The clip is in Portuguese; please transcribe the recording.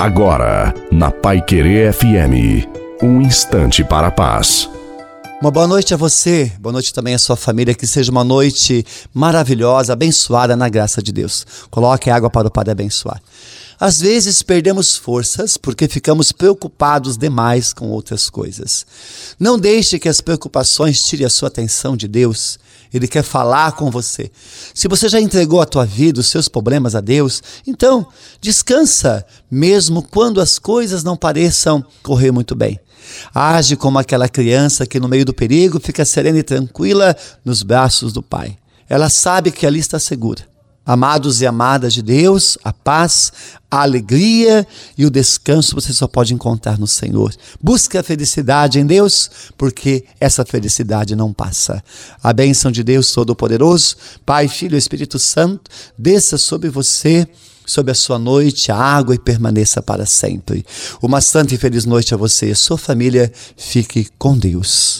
Agora, na Pai Querer FM, um instante para a paz. Uma boa noite a você, boa noite também à sua família, que seja uma noite maravilhosa, abençoada na graça de Deus. Coloque água para o Padre abençoar. Às vezes perdemos forças porque ficamos preocupados demais com outras coisas. Não deixe que as preocupações tirem a sua atenção de Deus. Ele quer falar com você. Se você já entregou a tua vida, os seus problemas a Deus, então descansa, mesmo quando as coisas não pareçam correr muito bem. Age como aquela criança que no meio do perigo fica serena e tranquila nos braços do Pai. Ela sabe que ali está segura. Amados e amadas de Deus, a paz, a alegria e o descanso você só pode encontrar no Senhor. Busque a felicidade em Deus, porque essa felicidade não passa. A bênção de Deus Todo-Poderoso, Pai, Filho e Espírito Santo, desça sobre você sobre a sua noite, a água e permaneça para sempre. Uma santa e feliz noite a você e a sua família. Fique com Deus.